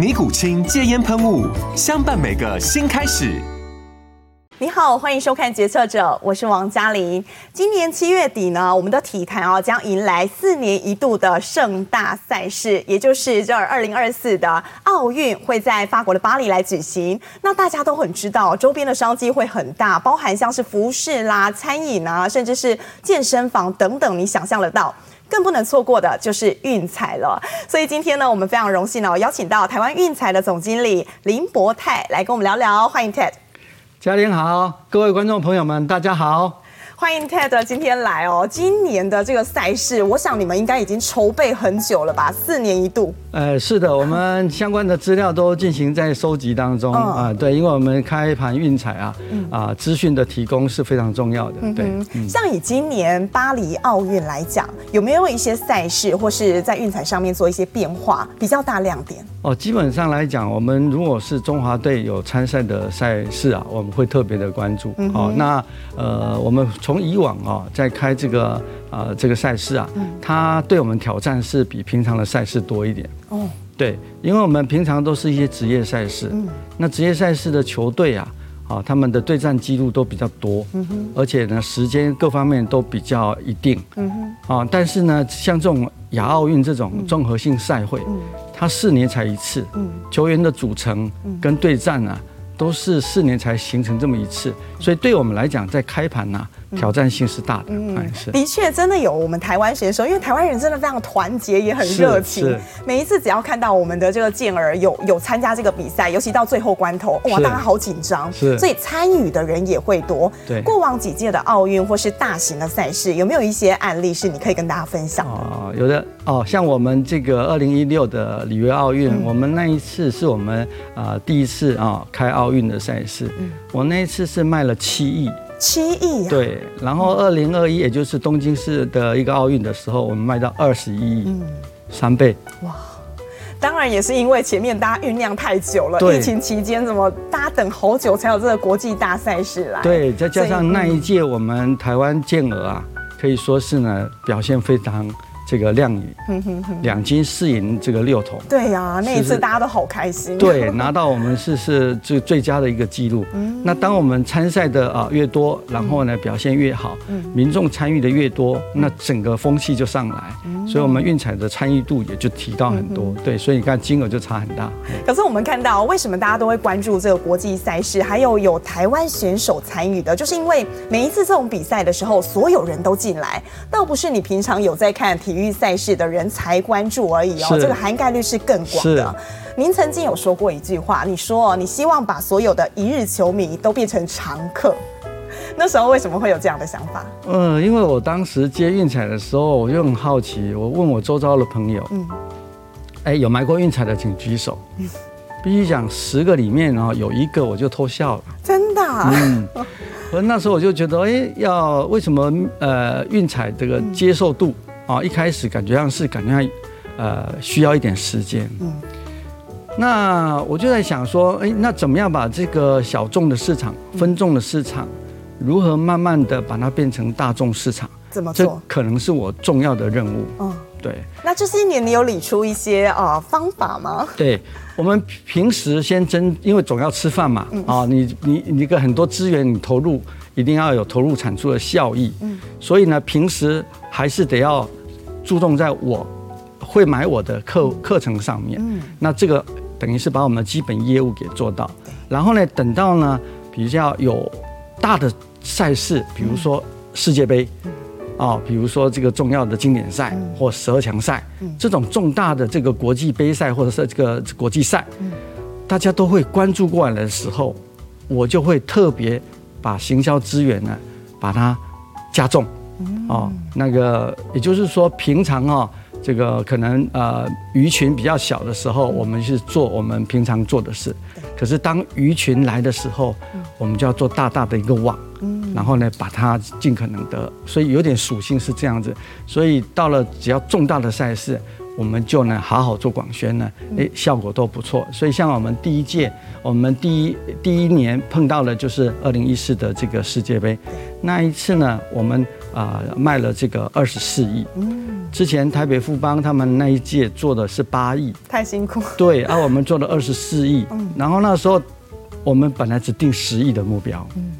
尼古清戒烟喷雾，相伴每个新开始。你好，欢迎收看《决策者》，我是王嘉玲。今年七月底呢，我们的体坛啊将迎来四年一度的盛大赛事，也就是这二零二四的奥运会在法国的巴黎来举行。那大家都很知道，周边的商机会很大，包含像是服饰啦、餐饮啊，甚至是健身房等等，你想象得到。更不能错过的就是运彩了，所以今天呢，我们非常荣幸呢，邀请到台湾运彩的总经理林博泰来跟我们聊聊，欢迎 Ted。嘉玲好，各位观众朋友们，大家好。欢迎 Ted 今天来哦。今年的这个赛事，我想你们应该已经筹备很久了吧？四年一度。呃，是的，我们相关的资料都进行在收集当中啊、呃。对，因为我们开盘运彩啊，啊、呃，资讯的提供是非常重要的。对，嗯、像以今年巴黎奥运来讲，有没有一些赛事或是在运彩上面做一些变化，比较大亮点？哦，基本上来讲，我们如果是中华队有参赛的赛事啊，我们会特别的关注。哦，那呃，我们。从以往啊，在开这个呃这个赛事啊，它对我们挑战是比平常的赛事多一点。哦，对，因为我们平常都是一些职业赛事，那职业赛事的球队啊，啊，他们的对战记录都比较多，而且呢，时间各方面都比较一定。嗯哼，啊，但是呢，像这种亚奥运这种综合性赛会，它四年才一次，球员的组成跟对战啊，都是四年才形成这么一次，所以对我们来讲，在开盘呢。挑战性是大的，嗯，是的确真的有我们台湾选手，因为台湾人真的非常团结，也很热情。每一次只要看到我们的这个健儿有有参加这个比赛，尤其到最后关头，哇，大家好紧张，是，所以参与的人也会多。对，过往几届的奥运或是大型的赛事，有没有一些案例是你可以跟大家分享的？哦，有的哦，像我们这个二零一六的里约奥运，我们那一次是我们啊第一次啊开奥运的赛事，嗯，我那一次是卖了七亿。七亿、啊、对，然后二零二一，也就是东京市的一个奥运的时候，我们卖到二十一亿，嗯，三倍。哇，当然也是因为前面大家酝酿太久了，疫情期间怎么大家等好久才有这个国际大赛事来？对，再加上那一届我们台湾健儿啊，可以说是呢表现非常。这个亮宇，两金四银，这个六铜。对呀、啊，那一次大家都好开心。对，拿到我们是是最最佳的一个记录。嗯，那当我们参赛的啊越多，然后呢表现越好，民众参与的越多，那整个风气就上来，所以我们运彩的参与度也就提高很多。对，所以你看金额就差很大。可是我们看到为什么大家都会关注这个国际赛事，还有有台湾选手参与的，就是因为每一次这种比赛的时候，所有人都进来，倒不是你平常有在看体育。体育赛事的人才关注而已哦，这个涵盖率是更广的。您曾经有说过一句话，你说你希望把所有的一日球迷都变成常客。那时候为什么会有这样的想法？嗯，因为我当时接运彩的时候，我就很好奇，我问我周遭的朋友，嗯，哎，有买过运彩的请举手。嗯，必须讲十个里面啊，有一个我就偷笑了。真的？嗯。我 那时候我就觉得，哎，要为什么呃运彩这个接受度？啊，一开始感觉上是感觉上，呃，需要一点时间。嗯，那我就在想说，哎，那怎么样把这个小众的市场、分众的市场，如何慢慢的把它变成大众市场？怎么做？这可能是我重要的任务。嗯，对。那这些年你有理出一些啊方法吗？对，我们平时先真，因为总要吃饭嘛。啊，你你你个很多资源你投入，一定要有投入产出的效益。嗯，所以呢，平时还是得要。注重在我会买我的课课程上面，嗯，那这个等于是把我们的基本业务给做到，然后呢，等到呢比较有大的赛事，比如说世界杯，啊，比如说这个重要的经典赛或十二强赛，这种重大的这个国际杯赛或者是这个国际赛，大家都会关注过来的时候，我就会特别把行销资源呢，把它加重，哦，那个也就是说平常啊。这个可能呃鱼群比较小的时候，我们是做我们平常做的事。可是当鱼群来的时候，我们就要做大大的一个网，然后呢把它尽可能的，所以有点属性是这样子。所以到了只要重大的赛事，我们就呢好好做广宣呢，诶效果都不错。所以像我们第一届，我们第一第一年碰到了就是二零一四的这个世界杯，那一次呢我们啊卖了这个二十四亿。嗯。之前台北富邦他们那一届做的是八亿，太辛苦。对，而、啊、我们做了二十四亿，嗯。然后那时候我们本来只定十亿的目标，嗯，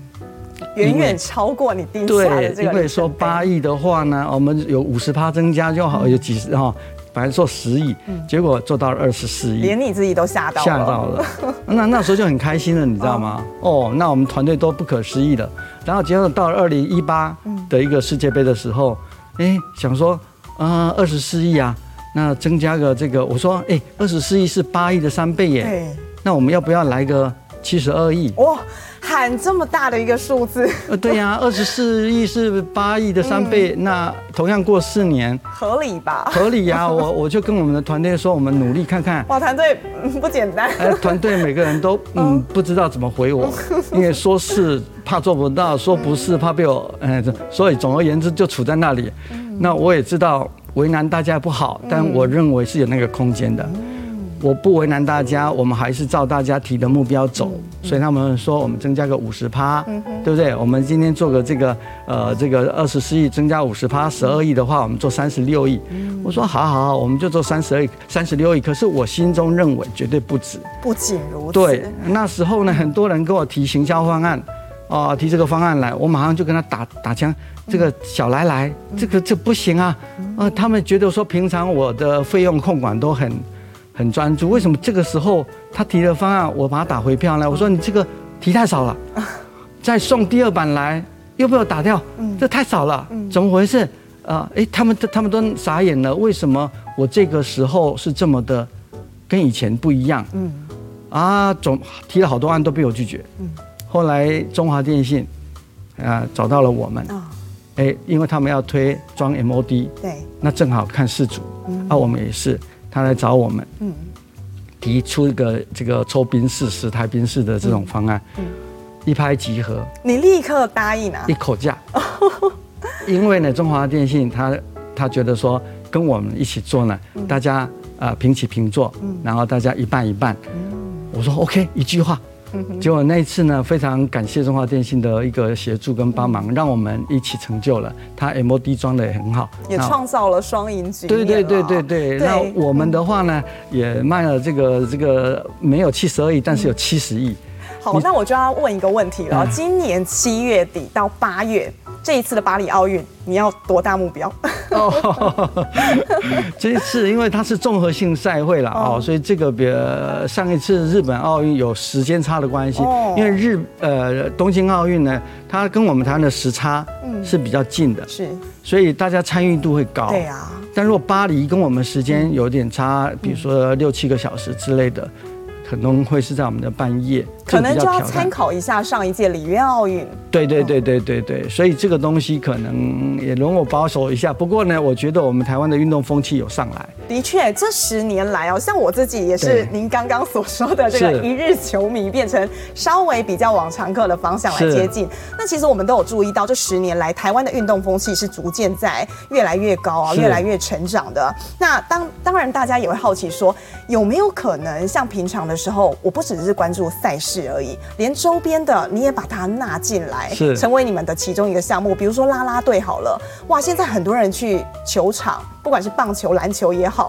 远远超过你定下的这个。对，因为说八亿的话呢，我们有五十趴增加就好，有几十哈，本来做十亿，结果做到了二十四亿，连你自己都吓到了。吓到了，那那时候就很开心了，你知道吗？哦，那我们团队都不可思议了。然后结果到了二零一八的一个世界杯的时候，哎，想说。啊，二十四亿啊，那增加个这个，我说，哎，二十四亿是八亿的三倍耶，那我们要不要来个七十二亿？哇，喊这么大的一个数字？呃，对呀，二十四亿是八亿的三倍，嗯、那同样过四年，合理吧？合理呀，我我就跟我们的团队说，我们努力看看。哇，团队不简单。哎，团队每个人都 嗯不知道怎么回我，因为说是怕做不到，说不是怕被我，哎，所以总而言之就处在那里。那我也知道为难大家不好，但我认为是有那个空间的。我不为难大家，我们还是照大家提的目标走。所以他们说我们增加个五十趴，对不对？我们今天做个这个呃这个二十四亿增加五十趴，十二亿的话，我们做三十六亿。我说好好好，我们就做三十二亿、三十六亿。可是我心中认为绝对不止。不仅如此。对，那时候呢，很多人跟我提行销方案。哦，提这个方案来，我马上就跟他打打枪。这个小来来，这个这不行啊！呃，他们觉得说平常我的费用控管都很很专注，为什么这个时候他提的方案我把他打回票呢？我说你这个提太少了，再送第二版来又被我打掉，这太少了，怎么回事？啊，哎，他们都他们都傻眼了，为什么我这个时候是这么的跟以前不一样？嗯，啊，总提了好多案都被我拒绝。嗯。后来中华电信，啊，找到了我们，哎，因为他们要推装 MOD，对，那正好看四组，啊，我们也是，他来找我们，嗯，提出一个这个抽宾士十台宾士的这种方案，嗯，一拍即合，你立刻答应啊，一口价，因为呢，中华电信他他觉得说跟我们一起做呢，大家啊平起平坐，然后大家一半一半，我说 OK，一句话。结果那一次呢，非常感谢中华电信的一个协助跟帮忙，让我们一起成就了。它 MOD 装的也很好，也创造了双赢局面。对对对对对。那我们的话呢，也卖了这个这个没有七十二亿，但是有七十亿。好，那我就要问一个问题了。今年七月底到八月。这一次的巴黎奥运，你要多大目标？哦，这一次因为它是综合性赛会了哦，所以这个比上一次日本奥运有时间差的关系。因为日呃东京奥运呢，它跟我们台湾的时差是比较近的，是，所以大家参与度会高。对啊，但如果巴黎跟我们时间有点差，比如说六七个小时之类的。可能会是在我们的半夜，可能就要参考一下上一届里约奥运。对对对对对对，所以这个东西可能也容我保守一下。不过呢，我觉得我们台湾的运动风气有上来。的确，这十年来哦，像我自己也是您刚刚所说的这个一日球迷，变成稍微比较往常客的方向来接近。那其实我们都有注意到，这十年来台湾的运动风气是逐渐在越来越高啊，越来越成长的。那当当然，大家也会好奇说，有没有可能像平常的时候，我不只是关注赛事而已，连周边的你也把它纳进来，是成为你们的其中一个项目。比如说啦啦队好了，哇，现在很多人去球场，不管是棒球、篮球也好，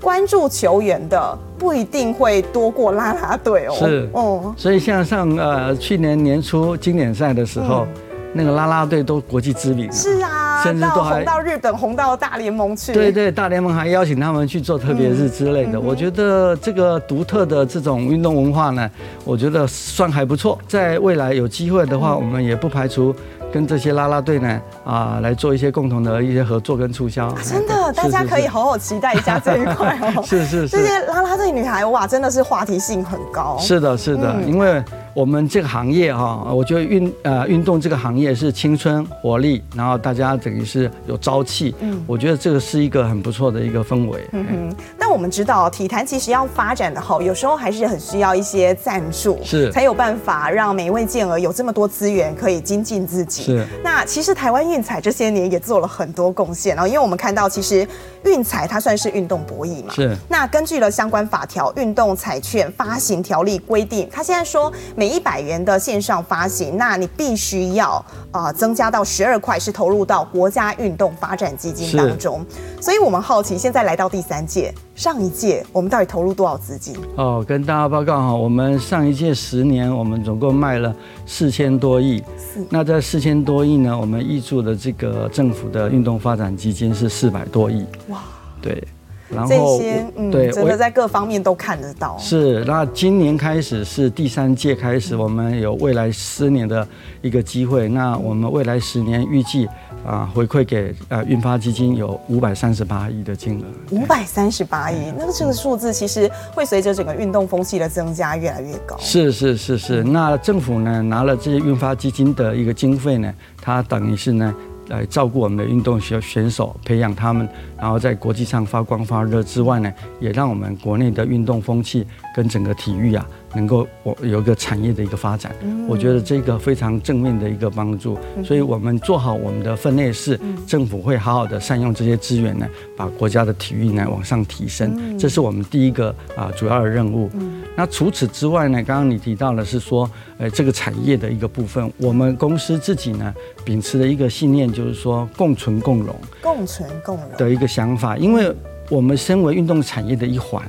关注球员的不一定会多过啦啦队哦。是，哦，所以像上呃去年年初经典赛的时候，嗯、那个啦啦队都国际知名。是啊。啊，甚至都还红到日本，红到大联盟去。对对，大联盟还邀请他们去做特别日之类的。嗯、我觉得这个独特的这种运动文化呢，我觉得算还不错。在未来有机会的话，我们也不排除。跟这些啦啦队呢啊来做一些共同的一些合作跟促销，真的，大家可以好好期待一下这一块哦。是是是，这些拉拉队女孩哇，真的是话题性很高。是的，是的，因为。我们这个行业哈，我觉得运呃运动这个行业是青春活力，然后大家等于是有朝气，嗯，我觉得这个是一个很不错的一个氛围。嗯哼，但我们知道体坛其实要发展的好，有时候还是很需要一些赞助，是才有办法让每一位健儿有这么多资源可以精进自己。是，那其实台湾运彩这些年也做了很多贡献，然后因为我们看到其实运彩它算是运动博弈嘛，是。那根据了相关法条，运动彩券发行条例规定，它现在说每一百元的线上发行，那你必须要呃增加到十二块，是投入到国家运动发展基金当中。所以我们好奇，现在来到第三届，上一届我们到底投入多少资金？哦，跟大家报告哈，我们上一届十年，我们总共卖了四千多亿。那在四千多亿呢，我们挹注的这个政府的运动发展基金是四百多亿。哇，对。然后这些嗯，对，真的在各方面都看得到。是，那今年开始是第三届开始，我们有未来十年的一个机会。那我们未来十年预计啊，回馈给呃运发基金有五百三十八亿的金额。五百三十八亿，那这个数字其实会随着整个运动风气的增加越来越高。是是是是，那政府呢拿了这些运发基金的一个经费呢，它等于是呢。来照顾我们的运动选选手，培养他们，然后在国际上发光发热之外呢，也让我们国内的运动风气跟整个体育啊，能够我有一个产业的一个发展。我觉得这个非常正面的一个帮助。所以我们做好我们的分内事，政府会好好的善用这些资源呢，把国家的体育呢往上提升。这是我们第一个啊主要的任务。那除此之外呢，刚刚你提到的是说，呃，这个产业的一个部分，我们公司自己呢秉持的一个信念，就是说共存共荣，共存共荣的一个想法。因为我们身为运动产业的一环，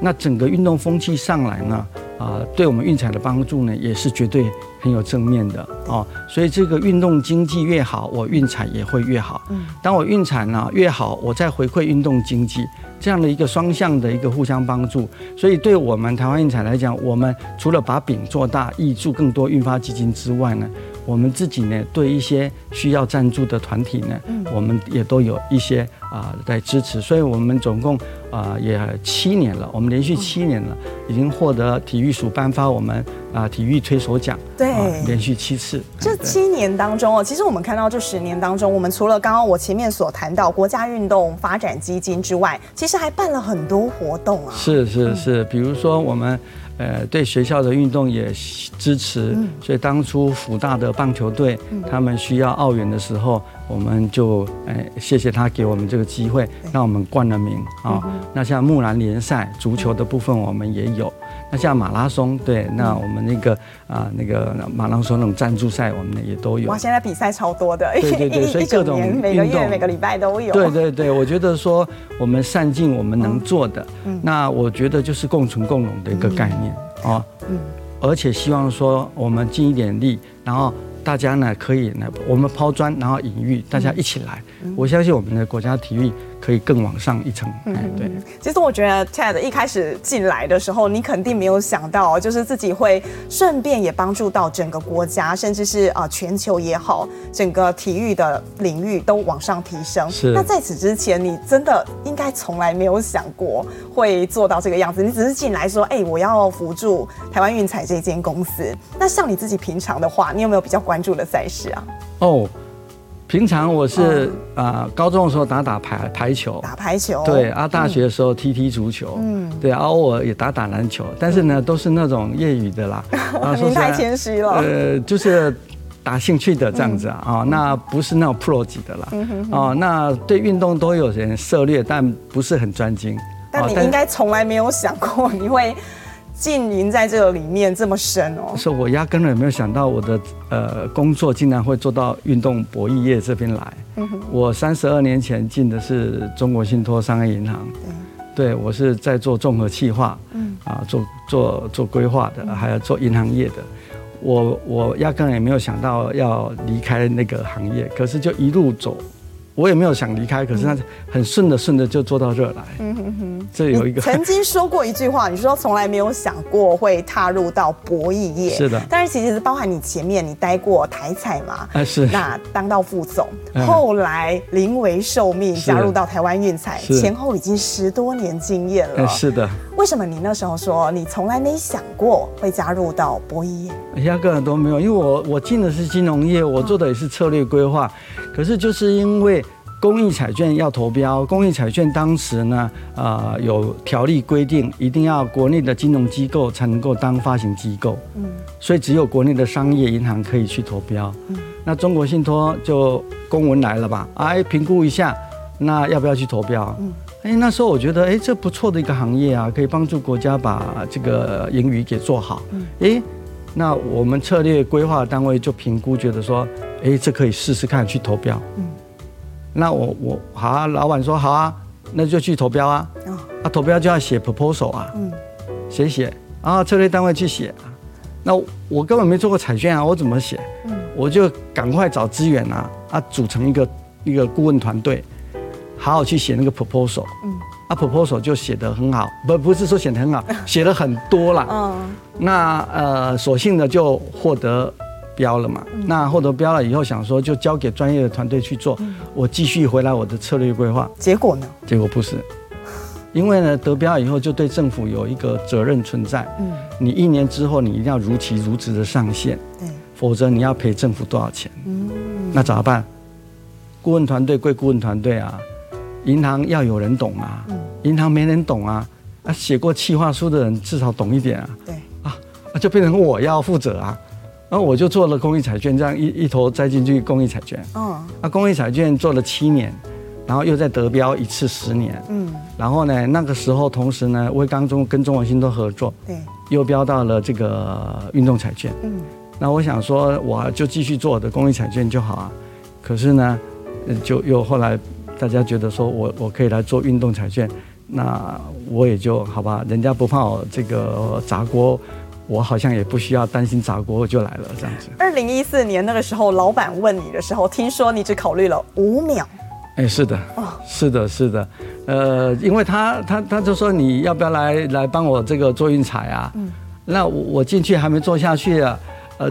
那整个运动风气上来呢，啊，对我们运彩的帮助呢，也是绝对很有正面的哦。所以这个运动经济越好，我运彩也会越好。当我运彩呢越好，我再回馈运动经济。这样的一个双向的一个互相帮助，所以对我们台湾运彩来讲，我们除了把饼做大，挹注更多运发基金之外呢，我们自己呢对一些需要赞助的团体呢，我们也都有一些啊在支持，所以我们总共啊也七年了，我们连续七年了，已经获得体育署颁发我们啊体育推手奖，对，连续七次。这七年当中哦，其实我们看到这十年当中，我们除了刚刚我前面所谈到国家运动发展基金之外，其实还办了很多活动啊！是是是，比如说我们，呃，对学校的运动也支持，所以当初辅大的棒球队他们需要奥援的时候，我们就哎谢谢他给我们这个机会，让我们冠了名啊。那像木兰联赛足球的部分，我们也有。那像马拉松，对，那我们那个啊，那个马拉松那种赞助赛，我们也都有。哇，现在比赛超多的，对对对，所以各种每个月每个礼拜都有。对对对，我觉得说我们善尽我们能做的，那我觉得就是共存共荣的一个概念啊。嗯，而且希望说我们尽一点力，然后。大家呢可以呢，我们抛砖，然后引玉，大家一起来。我相信我们的国家体育可以更往上一层。嗯，对。其实我觉得 Ted 一开始进来的时候，你肯定没有想到，就是自己会顺便也帮助到整个国家，甚至是啊全球也好，整个体育的领域都往上提升。是。那在此之前，你真的应该从来没有想过会做到这个样子。你只是进来说，哎，我要辅助台湾运彩这间公司。那像你自己平常的话，你有没有比较关关注的赛事啊？哦，平常我是啊、呃，高中的时候打打排排球，打排球。对啊，大学的时候踢踢足球，嗯，对啊，偶尔也打打篮球，但是呢，都是那种业余的啦。您太谦虚了。呃，就是打兴趣的这样子啊，啊、嗯，那不是那种 pro 级的啦。哦，那对运动都有点涉猎，但不是很专精。但你应该从来没有想过你会。经营在这个里面这么深哦，是我压根儿也没有想到我的呃工作竟然会做到运动博弈业这边来。嗯哼，我三十二年前进的是中国信托商业银行，对，我是在做综合企划，嗯。啊做做做规划的，还有做银行业的。我我压根也没有想到要离开那个行业，可是就一路走我也没有想离开，可是他很顺的顺着就做到这来。嗯哼哼，这有一个曾经 说过一句话，你说从来没有想过会踏入到博弈业。是的，但是其实是包含你前面你待过台彩嘛，啊是，那当到副总，后来临危受命加入到台湾运彩，前后已经十多年经验了。是的，为什么你那时候说你从来没想过会加入到博弈业？压根都没有，因为我我进的是金融业，我做的也是策略规划，可是就是因为。公益彩券要投标，公益彩券当时呢，啊、呃，有条例规定，一定要国内的金融机构才能够当发行机构，嗯，所以只有国内的商业银行可以去投标，嗯，那中国信托就公文来了吧，哎，评估一下，那要不要去投标？嗯，哎，那时候我觉得，哎，这不错的一个行业啊，可以帮助国家把这个盈余给做好，嗯，哎，那我们策略规划单位就评估，觉得说，哎，这可以试试看去投标，嗯。那我我好啊，老板说好啊，那就去投标啊。啊，投标就要写 proposal 啊。嗯。写写啊，策略单位去写啊。那我根本没做过彩券啊，我怎么写？嗯。我就赶快找资源啊啊，组成一个一个顾问团队，好好去写那个 proposal。嗯。啊，proposal 就写得很好，不不是说写得很好，写了很多了。嗯。那呃，索性呢就获得。标了嘛？那获得标了以后，想说就交给专业的团队去做。我继续回来我的策略规划。结果呢？结果不是，因为呢得标以后就对政府有一个责任存在。嗯。你一年之后你一定要如期如职的上线。对。否则你要赔政府多少钱？嗯。那怎么办？顾问团队归顾问团队啊，银行要有人懂啊。嗯。银行没人懂啊，啊写过企划书的人至少懂一点啊。对。啊，就变成我要负责啊。然后我就做了公益彩券，这样一一头栽进去公益彩券。嗯，啊公益彩券做了七年，然后又再得标一次十年。嗯。然后呢，那个时候同时呢，威刚中跟中国信托合作。对。又标到了这个运动彩券。嗯。那我想说，我就继续做我的公益彩券就好啊。可是呢，就又后来大家觉得说我我可以来做运动彩券，那我也就好吧，人家不怕我这个砸锅。我好像也不需要担心砸锅就来了这样子。二零一四年那个时候，老板问你的时候，听说你只考虑了五秒。哎，是的，哦，是的，是的，呃，因为他他他就说你要不要来来帮我这个做运彩啊？嗯，那我我进去还没做下去啊，呃，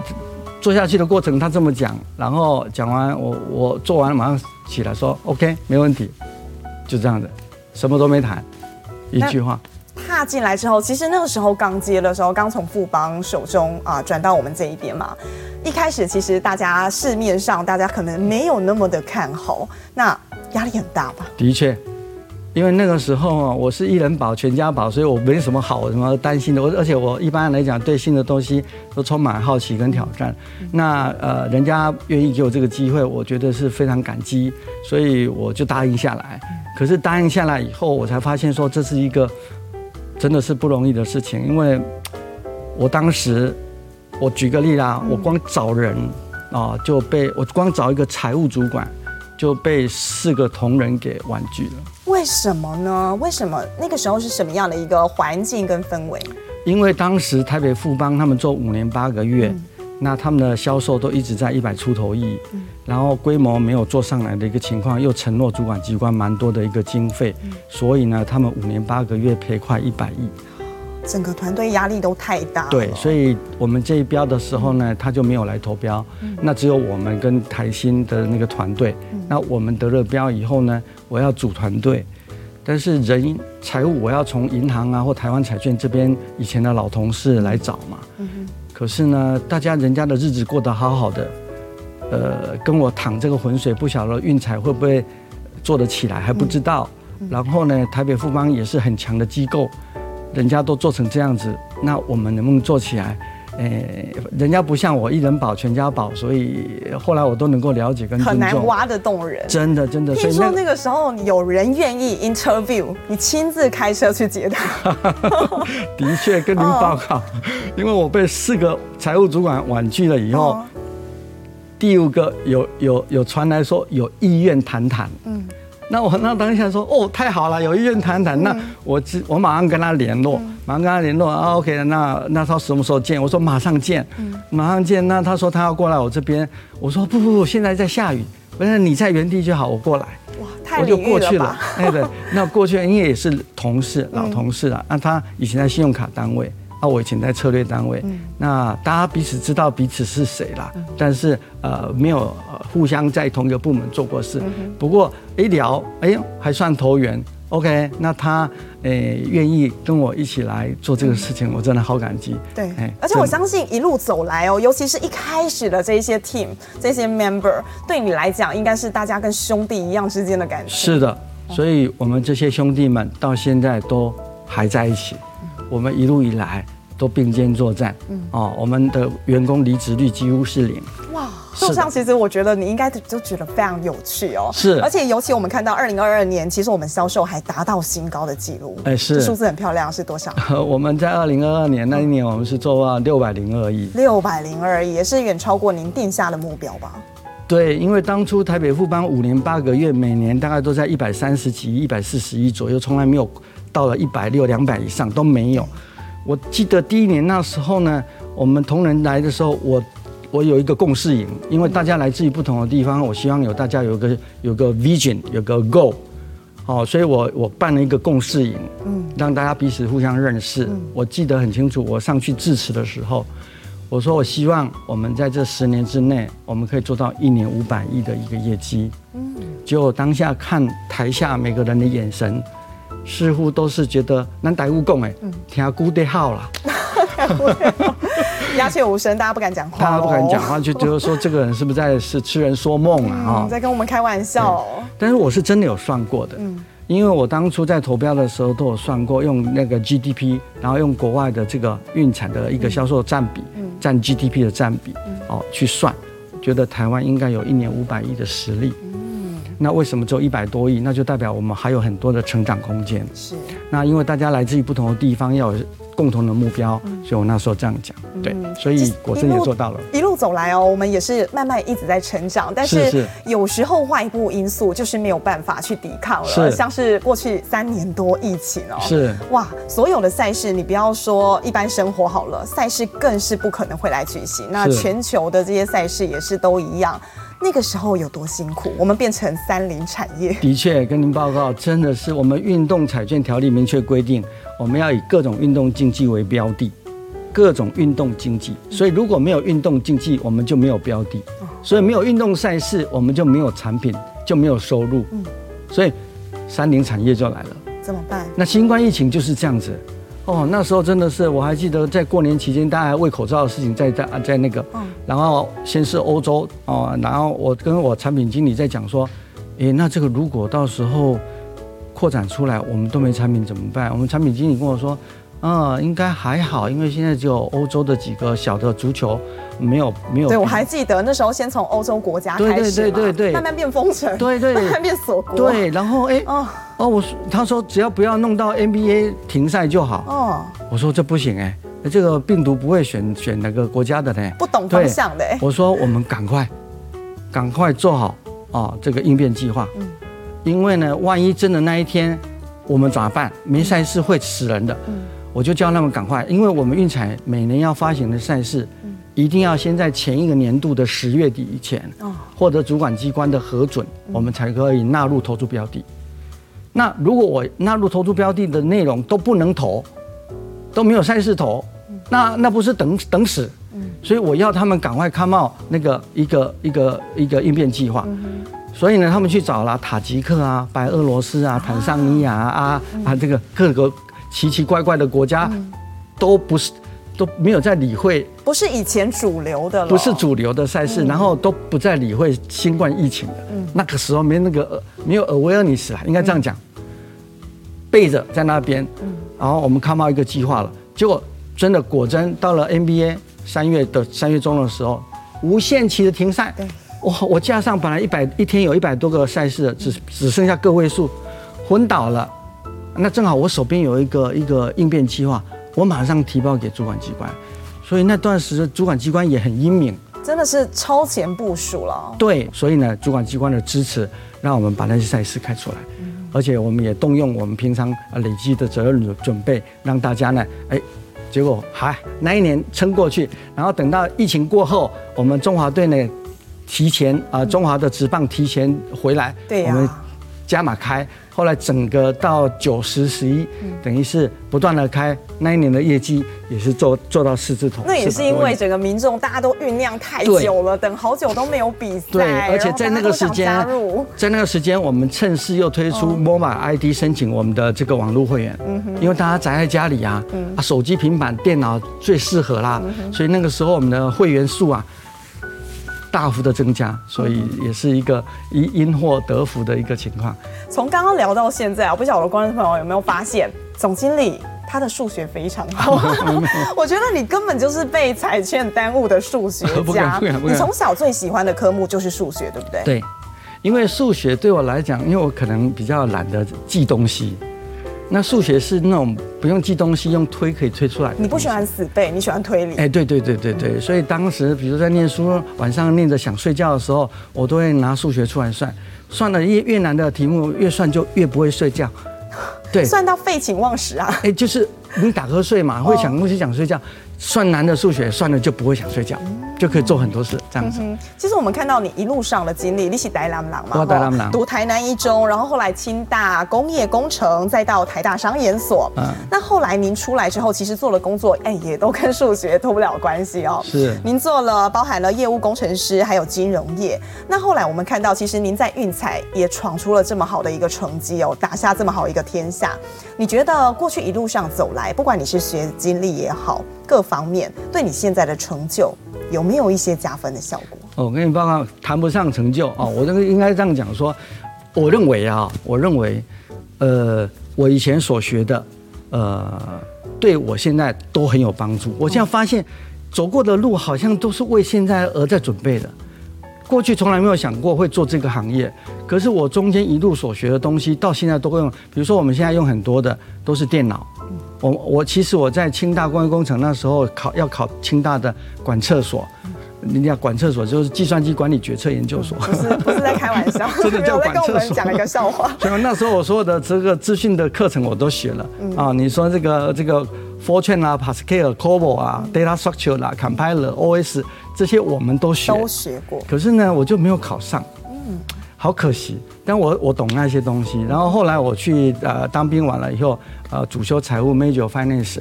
做下去的过程他这么讲，然后讲完我我做完马上起来说 OK 没问题，就这样子，什么都没谈，一句话。踏进来之后，其实那个时候刚接的时候，刚从富邦手中啊转到我们这一边嘛。一开始其实大家市面上大家可能没有那么的看好，那压力很大吧？的确，因为那个时候啊，我是一人保全家保，所以我没什么好什么担心的。我而且我一般来讲对新的东西都充满好奇跟挑战。那呃，人家愿意给我这个机会，我觉得是非常感激，所以我就答应下来。可是答应下来以后，我才发现说这是一个。真的是不容易的事情，因为我当时，我举个例啦，我光找人啊就被我光找一个财务主管就被四个同仁给婉拒了。为什么呢？为什么那个时候是什么样的一个环境跟氛围？因为当时台北富邦他们做五年八个月。嗯那他们的销售都一直在一百出头亿，然后规模没有做上来的一个情况，又承诺主管机关蛮多的一个经费，所以呢，他们五年八个月赔快一百亿，整个团队压力都太大。对，所以我们这一标的时候呢，他就没有来投标，那只有我们跟台新的那个团队。那我们得了标以后呢，我要组团队，但是人财务我要从银行啊或台湾彩券这边以前的老同事来找嘛。可是呢，大家人家的日子过得好好的，呃，跟我淌这个浑水，不晓得运彩会不会做得起来还不知道。然后呢，台北富邦也是很强的机构，人家都做成这样子，那我们能不能做起来？诶，人家不像我一人保全家保，所以后来我都能够了解跟很难挖得动人，真的真的。听说那个时候有人愿意 interview，你亲自开车去接他。的确，跟您报告，因为我被四个财务主管婉拒了以后，第五个有有有传来说有意愿谈谈。嗯。那我那当下说哦，太好了，有意愿谈谈，那我我马上跟他联络，马上跟他联络啊，OK，那那他什么时候见？我说马上见，马上见。那他说他要过来我这边，我说不不不，现在在下雨，不是你在原地就好，我过来，哇，太我就过去了了。哎，对，那过去因为也是同事，老同事了。那、他以前在信用卡单位，啊，我以前在策略单位。嗯、那大家彼此知道彼此是谁啦，嗯、但是呃，没有互相在同一个部门做过事。嗯、不过一聊，哎呦，还算投缘。OK，那他诶愿意跟我一起来做这个事情，我真的好感激。对，而且我相信一路走来哦，尤其是一开始的这些 team、这些 member，对你来讲应该是大家跟兄弟一样之间的感觉。是的，所以我们这些兄弟们到现在都还在一起，我们一路以来都并肩作战。嗯，哦，我们的员工离职率几乎是零。哇。路上其实我觉得你应该都觉得非常有趣哦，是，而且尤其我们看到二零二二年，其实我们销售还达到新高的记录，哎，是，数字很漂亮，是多少？我们在二零二二年那一年，我们是做到六百零二亿，六百零二亿也是远超过您定下的目标吧？对，因为当初台北富邦五年八个月，每年大概都在一百三十几亿、一百四十亿左右，从来没有到了一百六、两百以上都没有。我记得第一年那时候呢，我们同仁来的时候，我。我有一个共事营，因为大家来自于不同的地方，我希望有大家有个有个 vision，有个 goal，好，所以我我办了一个共事营，嗯，让大家彼此互相认识。我记得很清楚，我上去致辞的时候，我说我希望我们在这十年之内，我们可以做到一年五百亿的一个业绩。嗯，结果当下看台下每个人的眼神，似乎都是觉得难逮误共哎，听估得好了。鸦雀无声，大家不敢讲话。大家不敢讲话，就觉得说这个人是不是在是痴人说梦啊？哈，在跟我们开玩笑。但是我是真的有算过的，嗯，因为我当初在投标的时候都有算过，用那个 GDP，然后用国外的这个运产的一个销售占比，占 GDP 的占比，哦，去算，觉得台湾应该有一年五百亿的实力。嗯，那为什么只有一百多亿？那就代表我们还有很多的成长空间。是。那因为大家来自于不同的地方，要有。共同的目标，所以我那时候这样讲，对，所以果真也做到了。一路走来哦，我们也是慢慢一直在成长，但是有时候外部因素就是没有办法去抵抗了，像是过去三年多疫情哦，是哇，所有的赛事你不要说一般生活好了，赛事更是不可能会来举行，那全球的这些赛事也是都一样。那个时候有多辛苦？我们变成三零产业。的确，跟您报告，真的是我们运动彩券条例明确规定，我们要以各种运动竞技为标的，各种运动竞技。所以如果没有运动竞技，我们就没有标的。所以没有运动赛事，我们就没有产品，就没有收入。所以三零产业就来了。怎么办？那新冠疫情就是这样子。哦，那时候真的是，我还记得在过年期间，大家还为口罩的事情在在在那个，然后先是欧洲哦，然后我跟我产品经理在讲说，诶，那这个如果到时候扩展出来，我们都没产品怎么办？我们产品经理跟我说，啊，应该还好，因为现在只有欧洲的几个小的足球没有没有。对，我还记得那时候先从欧洲国家开始，对对对对对，慢慢变封城，对对，慢慢变锁国，对，然后哎哦。哦，我说，他说只要不要弄到 NBA 停赛就好。哦，我说这不行哎，这个病毒不会选选哪个国家的呢？不懂方向的。我说我们赶快，赶快做好哦这个应变计划。嗯，因为呢，万一真的那一天我们怎么办？没赛事会死人的。嗯，我就叫他们赶快，因为我们运彩每年要发行的赛事，一定要先在前一个年度的十月底以前，哦，获得主管机关的核准，我们才可以纳入投注标的。那如果我纳入投注标的的内容都不能投，都没有赛事投，那那不是等等死？所以我要他们赶快 come out 那个一个一个一个应变计划。所以呢，他们去找了塔吉克啊、白俄罗斯啊、坦桑尼亚啊啊这个各个奇奇怪怪的国家，都不是都没有在理会，不是以前主流的了，不是主流的赛事，然后都不再理会新冠疫情的。那个时候没那个没有 awareness 啊，应该这样讲。背着在那边，然后我们看到一个计划了，结果真的果真到了 NBA 三月的三月中的时候，无限期的停赛，哇！我架上本来一百一天有一百多个赛事，只只剩下个位数，昏倒了。那正好我手边有一个一个应变计划，我马上提报给主管机关，所以那段时间主管机关也很英明，真的是超前部署了。对，所以呢，主管机关的支持，让我们把那些赛事开出来。而且我们也动用我们平常累积的责任准备，让大家呢，哎，结果还那一年撑过去，然后等到疫情过后，我们中华队呢，提前啊、呃，中华的职棒提前回来，对呀、我们加码开。后来整个到九十十一，等于是不断的开，那一年的业绩也是做做到四字头。那也是因为整个民众大家都酝酿太久了，等好久都没有比赛。对，而且在那个时间，在那个时间，我们趁势又推出 MOBA ID 申请我们的这个网络会员。嗯。因为大家宅在家里啊，啊手机、平板、电脑最适合啦，所以那个时候我们的会员数啊。大幅的增加，所以也是一个因因祸得福的一个情况。从刚刚聊到现在啊，不晓得观众朋友有没有发现，总经理他的数学非常好。我觉得你根本就是被彩券耽误的数学家。你从小最喜欢的科目就是数学，对不对？对，因为数学对我来讲，因为我可能比较懒得记东西。那数学是那种不用记东西，用推可以推出来。你不喜欢死背，你喜欢推理。哎，对对对对对，所以当时比如在念书，晚上念着想睡觉的时候，我都会拿数学出来算，算了越越难的题目，越算就越不会睡觉。对，算到废寝忘食啊。哎，就是你打瞌睡嘛，会想东西想睡觉，算难的数学算了就不会想睡觉。就可以做很多事，这样子。其实我们看到你一路上的经历，你是台南人嘛？读台南一中，然后后来清大工业工程，再到台大商研所。嗯。那后来您出来之后，其实做了工作，哎，也都跟数学脱不了关系哦。是。您做了包含了业务工程师，还有金融业。那后来我们看到，其实您在运彩也闯出了这么好的一个成绩哦，打下这么好一个天下。你觉得过去一路上走来，不管你是学经历也好，各方面对你现在的成就，有没有一些加分的效果？哦，我跟你报告，谈不上成就哦，我这个应该这样讲说，我认为啊，我认为，呃，我以前所学的，呃，对我现在都很有帮助。我现在发现，走过的路好像都是为现在而在准备的。过去从来没有想过会做这个行业，可是我中间一路所学的东西，到现在都会用。比如说，我们现在用很多的都是电脑。我我其实我在清大工业工程那时候考要考清大的管厕所，人家管厕所就是计算机管理决策研究所，不是不是在开玩笑，真的叫管厕所。讲了一个笑话，所以那时候我所有的这个资讯的课程我都学了啊。你说这个这个 Fortran 啊，Pascal、COBOL 啊，Data Structure 啦，Compiler、OS 这些我们都学都学过，可是呢，我就没有考上，嗯，好可惜。但我我懂那些东西，然后后来我去呃当兵完了以后，呃主修财务 major finance，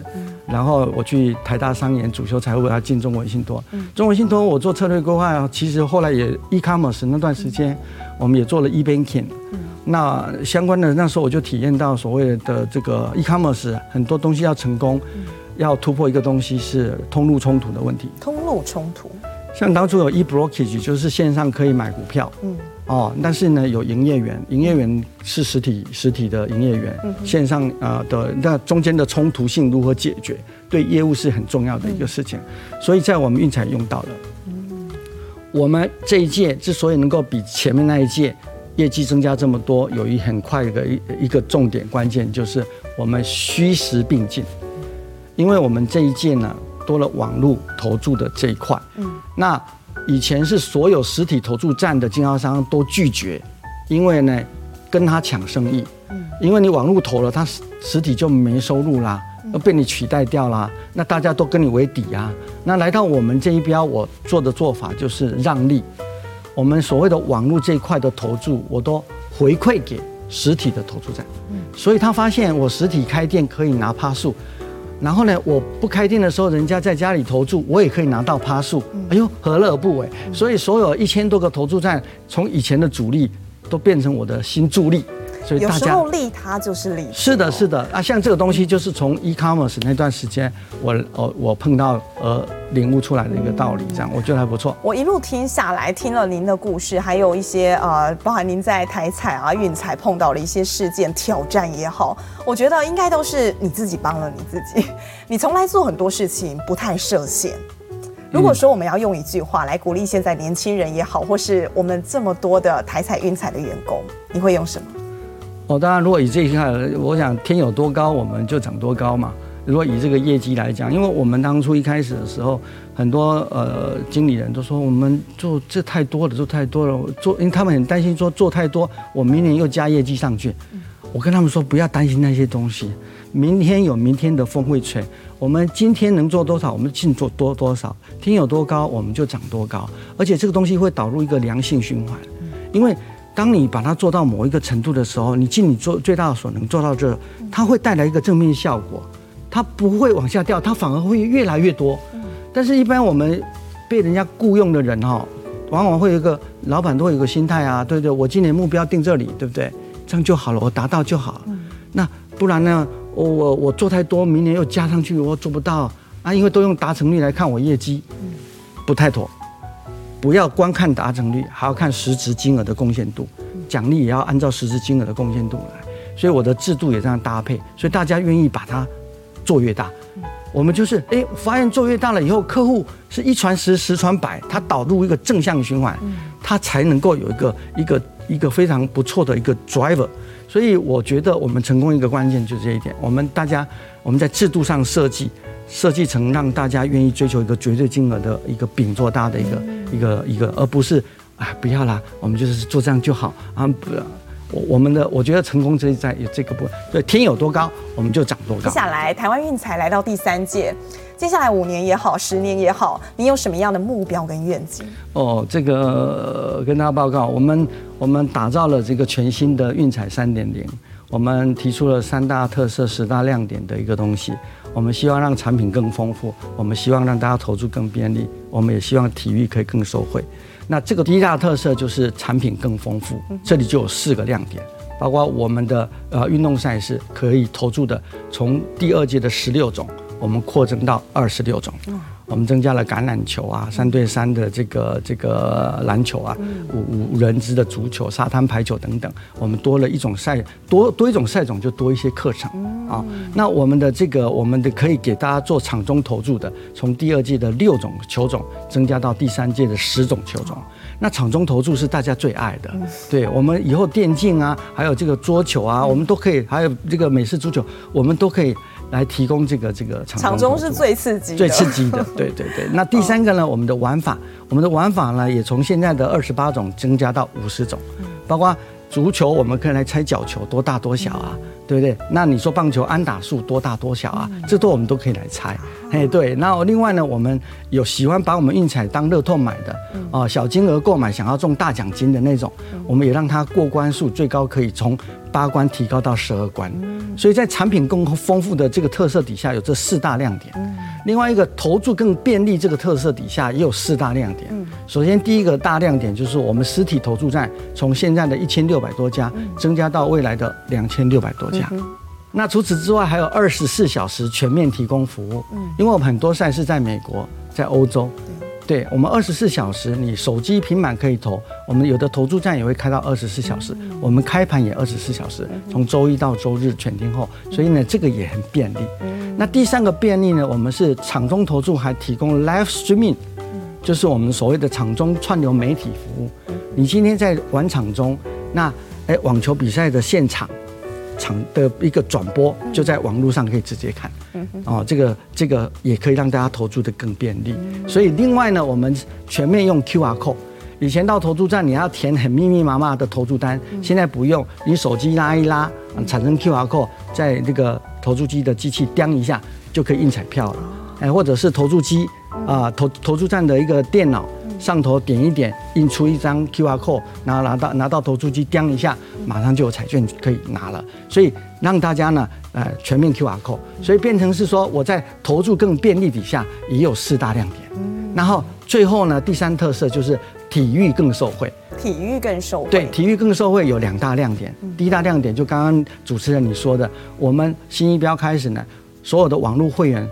然后我去台大商研主修财务，要进中国信托。中国信托我做策略规划，其实后来也 e-commerce 那段时间，我们也做了 e-banking。那相关的那时候我就体验到所谓的这个 e-commerce 很多东西要成功，要突破一个东西是通路冲突的问题。通路冲突。像当初有 e-brokerage，就是线上可以买股票。嗯。哦，但是呢，有营业员，营业员是实体实体的营业员，线上啊的那中间的冲突性如何解决，对业务是很重要的一个事情，所以在我们运彩用到了。我们这一届之所以能够比前面那一届业绩增加这么多，有一很快的一一个重点关键就是我们虚实并进，因为我们这一届呢多了网络投注的这一块，嗯，那。以前是所有实体投注站的经销商都拒绝，因为呢，跟他抢生意，因为你网络投了，他实实体就没收入啦，要被你取代掉啦。那大家都跟你为敌啊。那来到我们这一边，我做的做法就是让利，我们所谓的网络这一块的投注，我都回馈给实体的投注站，所以他发现我实体开店可以拿趴数。然后呢，我不开店的时候，人家在家里投注，我也可以拿到趴数。哎呦，何乐而不为？所以所有一千多个投注站，从以前的主力，都变成我的新助力。有时候利他就是利。是的，是的啊，像这个东西就是从 e-commerce 那段时间，我我我碰到呃领悟出来的一个道理，这样我觉得还不错。我一路听下来，听了您的故事，还有一些呃，包含您在台彩啊、运彩碰到了一些事件挑战也好，我觉得应该都是你自己帮了你自己。你从来做很多事情不太设限。如果说我们要用一句话来鼓励现在年轻人也好，或是我们这么多的台彩运彩的员工，你会用什么？哦，当然，如果以这一看，我想天有多高，我们就长多高嘛。如果以这个业绩来讲，因为我们当初一开始的时候，很多呃经理人都说我们做这太多了，做太多了，做，因为他们很担心说做太多，我明年又加业绩上去。我跟他们说不要担心那些东西，明天有明天的风会吹。我们今天能做多少，我们尽做多多少。天有多高，我们就长多高。而且这个东西会导入一个良性循环，因为当你把它做到某一个程度的时候，你尽你做最大的所能做到这，它会带来一个正面效果。它不会往下掉，它反而会越来越多。但是，一般我们被人家雇佣的人哈，往往会有一个老板都会有一个心态啊，对对，我今年目标定这里，对不对？这样就好了，我达到就好。那不然呢？我我我做太多，明年又加上去，我做不到啊！因为都用达成率来看我业绩，不太妥。不要光看达成率，还要看实质金额的贡献度，奖励也要按照实质金额的贡献度来。所以我的制度也这样搭配，所以大家愿意把它做越大。我们就是哎，发现做越大了以后，客户是一传十，十传百，它导入一个正向循环，它才能够有一个一个一个非常不错的一个 driver。所以我觉得我们成功一个关键就是这一点。我们大家我们在制度上设计，设计成让大家愿意追求一个绝对金额的一个饼做大的一个一个一个，而不是啊不要啦，我们就是做这样就好啊不。我我们的我觉得成功之在有这个部分，对，天有多高我们就长多高。接下来台湾运彩来到第三届，接下来五年也好，十年也好，你有什么样的目标跟愿景？哦，这个跟大家报告，我们我们打造了这个全新的运彩三点零，我们提出了三大特色、十大亮点的一个东西，我们希望让产品更丰富，我们希望让大家投注更便利，我们也希望体育可以更受惠。那这个第一大特色就是产品更丰富，这里就有四个亮点，包括我们的呃运动赛事可以投注的，从第二届的十六种，我们扩增到二十六种。我们增加了橄榄球啊，三对三的这个这个篮球啊，五五人制的足球、沙滩排球等等。我们多了一种赛，多多一种赛种就多一些课程啊。那我们的这个，我们的可以给大家做场中投注的，从第二届的六种球种增加到第三届的十种球种。那场中投注是大家最爱的，对我们以后电竞啊，还有这个桌球啊，我们都可以，还有这个美式足球，我们都可以。来提供这个这个场场中是最刺激、最刺激的，对对对。那第三个呢，我们的玩法，我们的玩法呢，也从现在的二十八种增加到五十种，包括足球，我们可以来猜角球多大多小啊，对不对？那你说棒球安打数多大多小啊？这都我们都可以来猜。嘿，对。然后另外呢，我们有喜欢把我们运彩当乐透买的哦，小金额购买想要中大奖金的那种，我们也让它过关数最高可以从八关提高到十二关。所以在产品更丰富的这个特色底下，有这四大亮点。另外一个投注更便利这个特色底下，也有四大亮点。首先第一个大亮点就是我们实体投注站从现在的一千六百多家增加到未来的两千六百多家。那除此之外，还有二十四小时全面提供服务。嗯因为我们很多赛事在美国、在欧洲。对，我们二十四小时，你手机、平板可以投。我们有的投注站也会开到二十四小时，我们开盘也二十四小时，从周一到周日全天候。所以呢，这个也很便利。那第三个便利呢，我们是场中投注还提供 live streaming，就是我们所谓的场中串流媒体服务。你今天在玩场中，那哎，网球比赛的现场。场的一个转播就在网络上可以直接看，哦，这个这个也可以让大家投注的更便利。所以另外呢，我们全面用 QR code。以前到投注站你要填很密密麻麻的投注单，现在不用，你手机拉一拉，产生 QR code，在这个投注机的机器钉一下就可以印彩票了。哎，或者是投注机啊，投投注站的一个电脑。上头点一点，印出一张 QR code，然后拿到拿到投注机，掂一下，马上就有彩券可以拿了。所以让大家呢，呃，全面 QR code，所以变成是说我在投注更便利底下，也有四大亮点。然后最后呢，第三特色就是体育更受惠。体育更受惠。对，体育更受惠有两大亮点。第一大亮点就刚刚主持人你说的，我们新一标开始呢，所有的网络会员，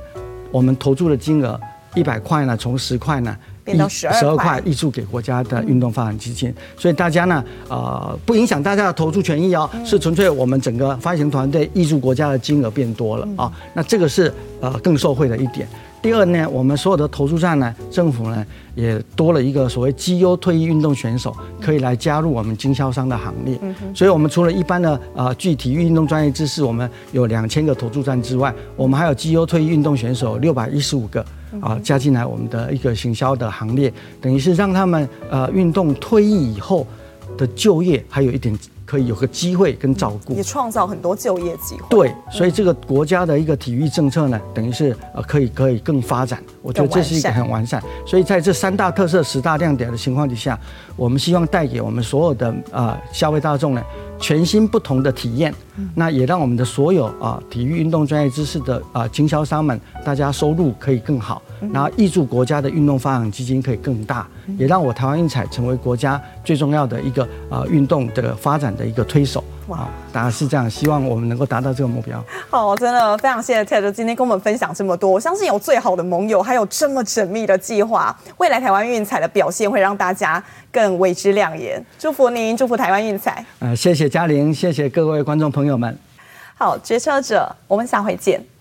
我们投注的金额一百块呢，从十块呢。变到十二块，挹注给国家的运动发展基金，所以大家呢，呃，不影响大家的投注权益哦，是纯粹我们整个发行团队挹注国家的金额变多了啊，那这个是呃更受惠的一点。第二呢，我们所有的投注站呢，政府呢也多了一个所谓绩优退役运动选手，可以来加入我们经销商的行列。所以，我们除了一般的呃具体育运动专业知识，我们有两千个投注站之外，我们还有绩优退役运动选手六百一十五个啊，加进来我们的一个行销的行列，等于是让他们呃运动退役以后的就业还有一点可以有个机会跟照顾，也创造很多就业机会。对，所以这个国家的一个体育政策呢，等于是呃可以可以更发展。我觉得这是一个很完善。所以在这三大特色、十大亮点的情况底下，我们希望带给我们所有的啊、呃、消费大众呢，全新不同的体验。那也让我们的所有啊体育运动专业知识的啊经销商们，大家收入可以更好，然后挹注国家的运动发展基金可以更大，也让我台湾运彩成为国家最重要的一个啊运动的发展的一个推手。哇，大家是这样，希望我们能够达到这个目标。好，真的非常谢谢 Ted 今天跟我们分享这么多。我相信有最好的盟友，还有这么缜密的计划，未来台湾运彩的表现会让大家更为之亮眼。祝福您，祝福台湾运彩。呃，谢谢嘉玲，谢谢各位观众朋友们。好，决策者，我们下回见。